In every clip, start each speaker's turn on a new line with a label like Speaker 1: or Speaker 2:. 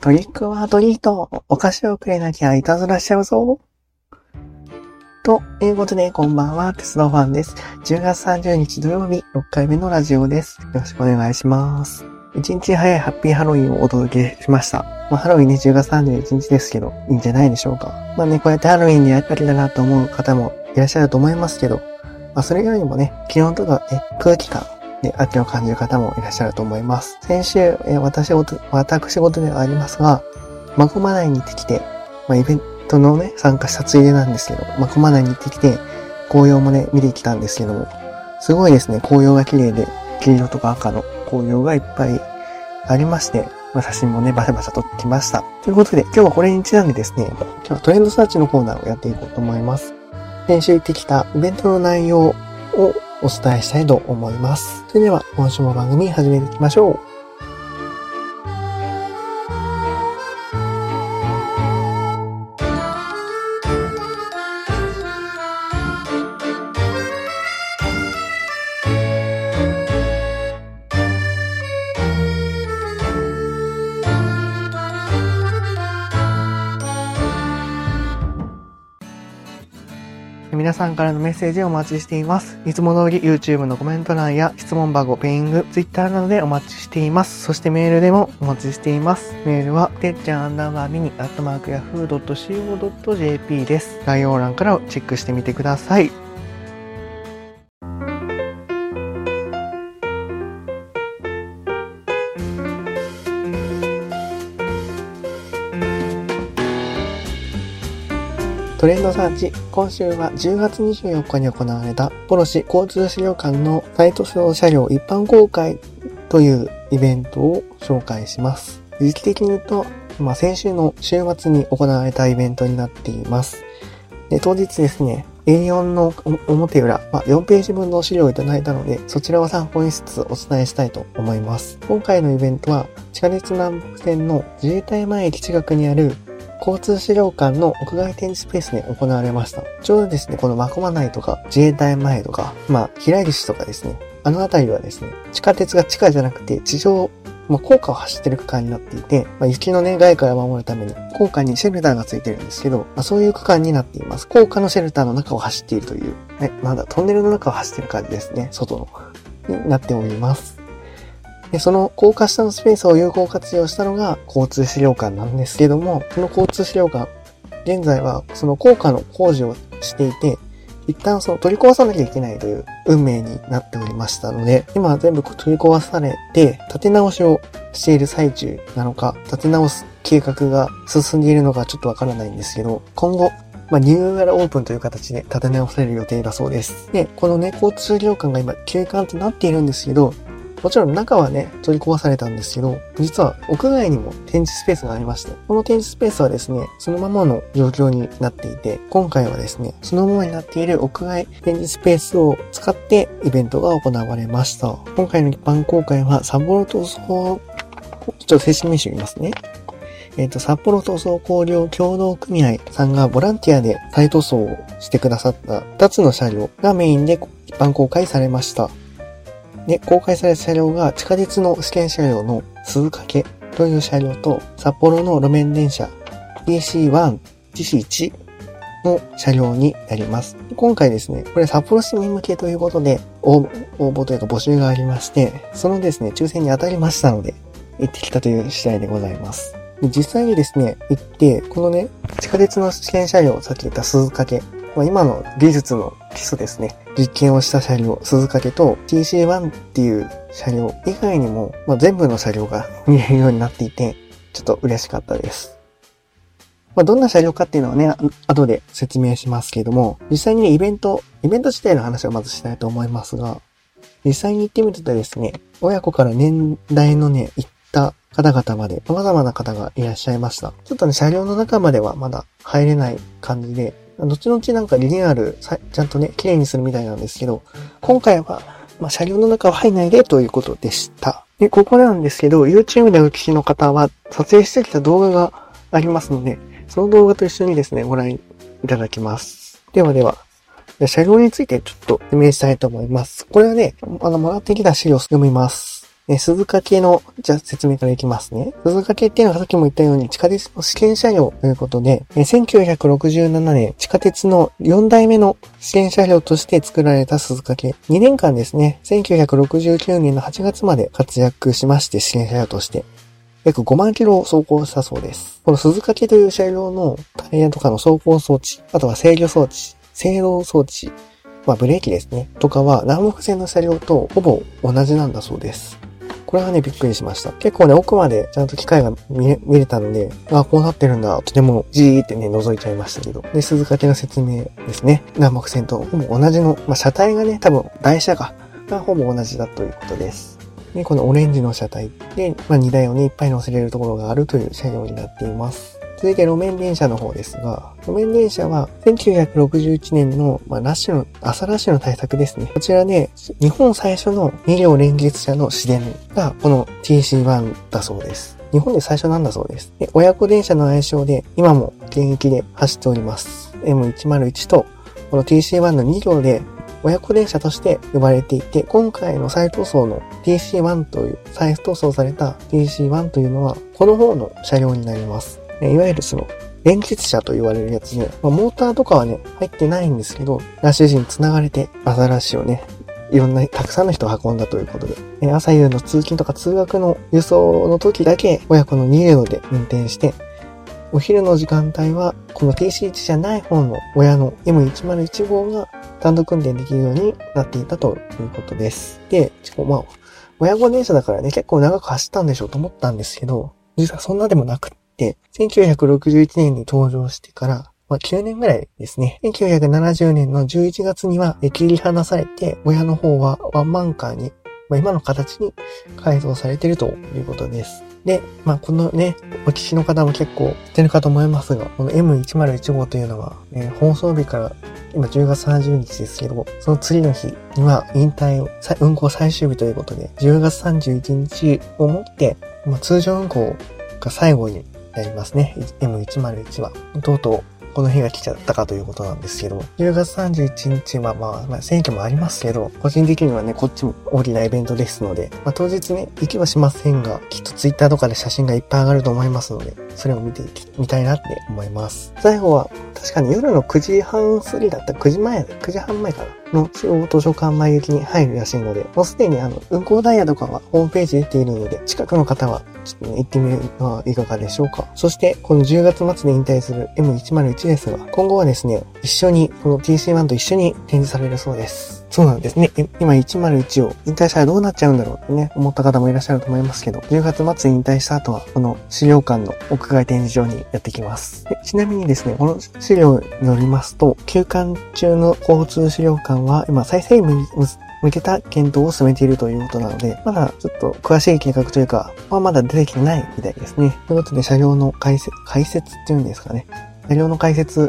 Speaker 1: トリックはトリート。お菓子をくれなきゃいたずらしちゃうぞ。ということで、こんばんは、鉄道ファンです。10月30日土曜日、6回目のラジオです。よろしくお願いします。一日早いハッピーハロウィンをお届けしました。まあ、ハロウィンね、10月31日ですけど、いいんじゃないでしょうか。まあね、こうやってハロウィンでやったりだなと思う方もいらっしゃると思いますけど、まあ、それよりもね、気温とかね、空気感、ね、秋を感じる方もいらっしゃると思います。先週、え私事、私事ではありますが、まこま内に行ってきて、まあ、イベントのね、参加したついでなんですけど、まこま内に行ってきて、紅葉もね、見てきたんですけども、すごいですね、紅葉が綺麗で、黄色とか赤の紅葉がいっぱいありまして、まあ、写真もね、バシャバシャ撮ってきました。ということで、今日はこれにちなんでですね、今日はトレンドサーチのコーナーをやっていこうと思います。先週行ってきたイベントの内容をお伝えしたいと思います。それでは、今週も番組始めていきましょう。皆さんからのメッセージをお待ちしています。いつも通り YouTube のコメント欄や質問箱、ペイング、Twitter などでお待ちしています。そしてメールでもお待ちしています。メールは、てっちゃんアンダーバーミニ、アットマークヤフー .co.jp です。概要欄からチェックしてみてください。トレンドサーチ、今週は10月24日に行われたポロシ交通資料館のサイト上車両一般公開というイベントを紹介します。時期的に言うと、まあ、先週の週末に行われたイベントになっています。で、当日ですね、A4 の表裏、まあ、4ページ分の資料をいただいたので、そちらを参考にしつつお伝えしたいと思います。今回のイベントは、地下鉄南北線の自衛隊前駅近くにある交通資料館の屋外展示スペースで行われました。ちょうどですね、このマコマ内とか自衛隊前とか、まあ、平岸とかですね、あの辺りはですね、地下鉄が地下じゃなくて地上、まあ、高架を走ってる区間になっていて、まあ、雪のね、害から守るために、高架にシェルターがついてるんですけど、まあ、そういう区間になっています。高架のシェルターの中を走っているという、ね、なんだ、トンネルの中を走ってる感じですね、外の。になっております。で、その高架下のスペースを有効活用したのが交通資料館なんですけども、この交通資料館、現在はその高架の工事をしていて、一旦その取り壊さなきゃいけないという運命になっておりましたので、今は全部取り壊されて、立て直しをしている最中なのか、立て直す計画が進んでいるのかちょっとわからないんですけど、今後、まあ、ニューガラオープンという形で立て直される予定だそうです。で、このね、交通資料館が今休館となっているんですけど、もちろん中はね、取り壊されたんですけど、実は屋外にも展示スペースがありまして、この展示スペースはですね、そのままの状況になっていて、今回はですね、そのままになっている屋外展示スペースを使ってイベントが行われました。今回の一般公開は札幌塗装、ちょっと正式名称言いますね。えっ、ー、と、札幌塗装工業協同組合さんがボランティアで再塗装をしてくださった2つの車両がメインで一般公開されました。で、公開された車両が地下鉄の試験車両の鈴掛という車両と、札幌の路面電車 DC1、DC1 の車両になります。今回ですね、これ札幌市民向けということで応募というか募集がありまして、そのですね、抽選に当たりましたので、行ってきたという次第でございます。実際にですね、行って、このね、地下鉄の試験車両、さっき言った鈴掛まあ、今の技術の基礎ですね。実験をした車両、鈴掛と TC1 っていう車両以外にも、まあ、全部の車両が見えるようになっていて、ちょっと嬉しかったです。まあ、どんな車両かっていうのはね、後で説明しますけれども、実際にね、イベント、イベント自体の話をまずしたいと思いますが、実際に行ってみるとですね、親子から年代のね、行った方々まで様々な方がいらっしゃいました。ちょっとね、車両の中まではまだ入れない感じで、後々なんかリニューアル、ちゃんとね、綺麗にするみたいなんですけど、今回は、まあ、車両の中は入んないでということでした。で、ここなんですけど、YouTube でお聞きの方は、撮影してきた動画がありますので、その動画と一緒にですね、ご覧いただきます。ではでは、車両についてちょっと説明したいと思います。これはね、あの、もらってきた資料を読みます。え鈴掛の、じゃあ説明からいきますね。鈴掛っていうのはさっきも言ったように地下鉄の試験車両ということで、え1967年地下鉄の4代目の試験車両として作られた鈴掛。2年間ですね、1969年の8月まで活躍しまして試験車両として、約5万キロを走行したそうです。この鈴掛という車両のタイヤとかの走行装置、あとは制御装置、制動装置、まあブレーキですね、とかは南北線の車両とほぼ同じなんだそうです。これはね、びっくりしました。結構ね、奥までちゃんと機械が見れ見れたので、あ、こうなってるんだ、とてもじーってね、覗いちゃいましたけど。で、鈴掛けの説明ですね。南北線とほぼ同じの、まあ、車体がね、多分、台車が、がほぼ同じだということです。で、このオレンジの車体で、まあ、荷台をね、いっぱい乗せれるところがあるという車両になっています。続いて路面電車の方ですが、路面電車は1961年の、まあ、ラッシュの、朝ラッシュの対策ですね。こちらで、日本最初の2両連結車の市電がこの TC1 だそうです。日本で最初なんだそうです。で親子電車の愛称で今も現役で走っております。M101 とこの TC1 の2両で親子電車として呼ばれていて、今回の再塗装の TC1 という、再塗装された TC1 というのは、この方の車両になります。いわゆるその、連結車と言われるやつで、まあ、モーターとかはね、入ってないんですけど、ラッシュ時に繋がれて、アザラシをね、いろんな、たくさんの人を運んだということで、え朝夕の通勤とか通学の輸送の時だけ、親子の2両で運転して、お昼の時間帯は、この TC1 じゃない方の親の M101 号が単独運転できるようになっていたということです。で、まあ、親子電車だからね、結構長く走ったんでしょうと思ったんですけど、実はそんなでもなくって、1961年に登場してから、まあ、9年ぐらいですね。1970年の11月には切り離されて、親の方はワンマンカーに、まあ、今の形に改造されているということです。で、まあ、このね、お聞きの方も結構知ってるかと思いますが、この M101 号というのは、えー、放送日から今10月30日ですけど、その次の日には引退を、運行最終日ということで、10月31日をもって、まあ、通常運行が最後になりますね。M101 は。とうとうこの日が来ちゃったかということなんですけど、10月31日はまあ、まあ、選挙もありますけど、個人的にはね、こっちも大きなイベントですので、まあ当日ね、行きはしませんが、きっとツイッターとかで写真がいっぱい上がると思いますので、それを見ていきみたいなって思います。最後は、確かに夜の9時半過ぎだった、9時前、9時半前かなの中央図書館前行きに入るらしいので、もうすでにあの、運行ダイヤとかはホームページ出ているので、近くの方はちょっとね、行ってみるのはいかがでしょうか。そして、この10月末で引退する M101 ですが、今後はですね、一緒に、この TC1 と一緒に展示されるそうです。そうなんですね。今101を引退したらどうなっちゃうんだろうってね、思った方もいらっしゃると思いますけど、10月末引退した後は、この資料館の屋外展示場にやってきます。ちなみにですね、この資料によりますと、休館中の交通資料館は今再生向けた検討を進めているということなので、まだちょっと詳しい計画というか、まあ、まだ出てきてないみたいですね。ということで、車両の解説、解説っていうんですかね。車両の解説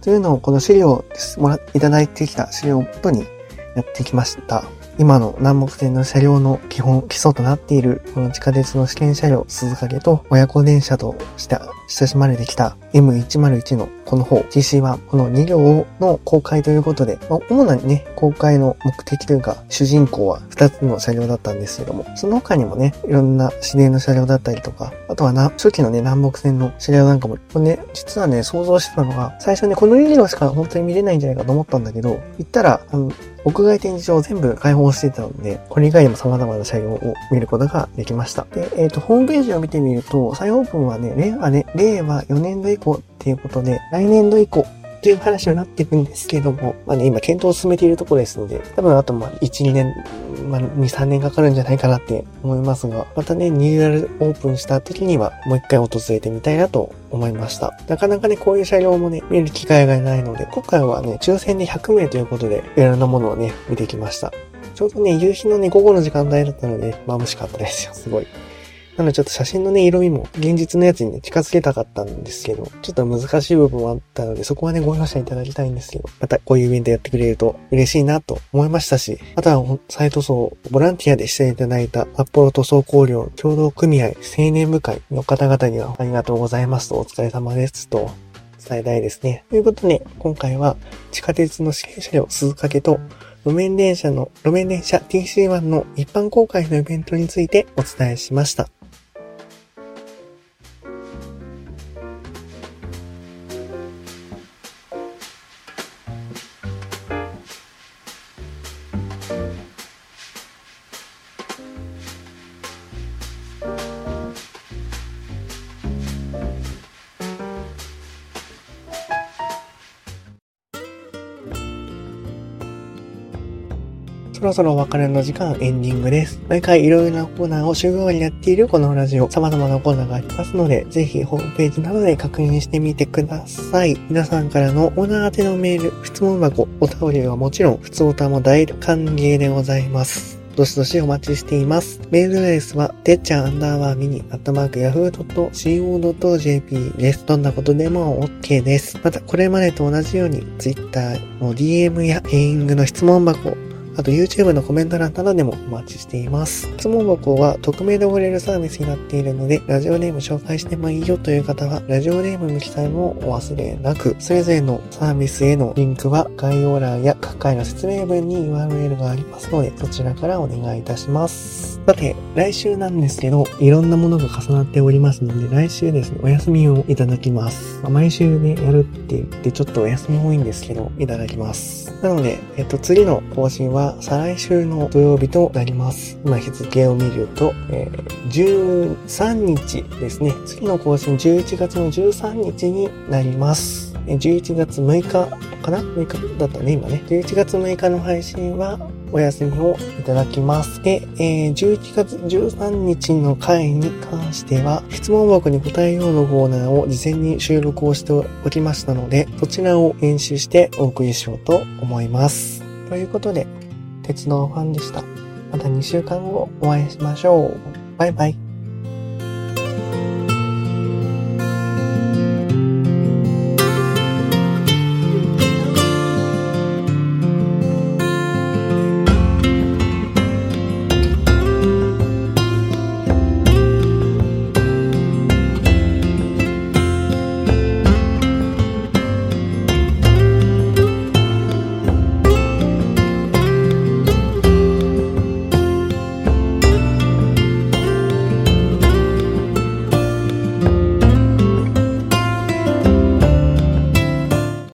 Speaker 1: というのをこの資料もらいただいてきた資料をもとにやってきました。今の南北線の車両の基本、基礎となっている、この地下鉄の試験車両、鈴掛と親子電車として親しまれてきた M101 のこの方、TC1、この2両の公開ということで、まあ、主なね、公開の目的というか、主人公は2つの車両だったんですけども、その他にもね、いろんな指定の車両だったりとか、あとはな、初期のね、南北線の車両なんかも、これね、実はね、想像してたのが、最初ね、この2両しか本当に見れないんじゃないかと思ったんだけど、行ったら、あの、屋外展示場を全部開放してたので、これ以外にも様々な車両を見ることができました。で、えっ、ー、と、ホームページを見てみると、再オープンはね、令和ね、令和4年度以降っていうことで、来年度以降という話になっていくんですけども、まあね、今検討を進めているところですので、多分あとまあ1、2年、まあ2、3年かかるんじゃないかなって思いますが、またね、ニューアルオープンした時にはもう一回訪れてみたいなと思いました。なかなかね、こういう車両もね、見る機会がないので、今回はね、抽選で100名ということで、いろんなものをね、見てきました。ちょうどね、夕日のね、午後の時間帯だったので、眩しかったですよ、すごい。なのでちょっと写真のね、色味も現実のやつにね、近づけたかったんですけど、ちょっと難しい部分もあったので、そこはね、ご容赦いただきたいんですけど、またこういうイベントやってくれると嬉しいなと思いましたし、あとは、サイト層、ボランティアで出演いただいた札幌塗装工業協同組合青年部会の方々にはありがとうございますと、お疲れ様ですと、伝えたいですね。ということで、今回は地下鉄の試験車両鈴掛と路面電車の、路面電車 TC1 の一般公開のイベントについてお伝えしました。そろそろお別れの時間、エンディングです。毎回いろいろなコーナーを週替わりやっているこのラジオ、様々なコーナーがありますので、ぜひホームページなどで確認してみてください。皆さんからのオーナー宛てのメール、質問箱、お便りはもちろん、普通おたも大歓迎でございます。どしどしお待ちしています。メールアドレスは、てっちゃんアンダーバーミニ、アットマーク、ヤフー .co.jp です。どんなことでも OK です。また、これまでと同じように、Twitter の DM やペイングの質問箱、あと YouTube のコメント欄などでもお待ちしています。質問箱は匿名で送れるサービスになっているので、ラジオネーム紹介してもいいよという方は、ラジオネームの記載もお忘れなく、それぞれのサービスへのリンクは概要欄や各回の説明文に URL がありますので、そちらからお願いいたします。さて、来週なんですけど、いろんなものが重なっておりますので、来週ですね、お休みをいただきます。ま、毎週ね、やるって言ってちょっとお休み多いんですけど、いただきます。なので、えっと、次の更新は再来週の土曜日となります。今日付を見ると、えー、13日ですね。次の更新11月の13日になります。11月6日かな ?6 日だったね、今ね。11月6日の配信はお休みをいただきます。で、えー、11月13日の回に関しては、質問箱に答えようのコーナーを事前に収録をしておきましたので、そちらを編集してお送りしようと思います。ということで、鉄道ファンでした。また2週間後お会いしましょう。バイバイ。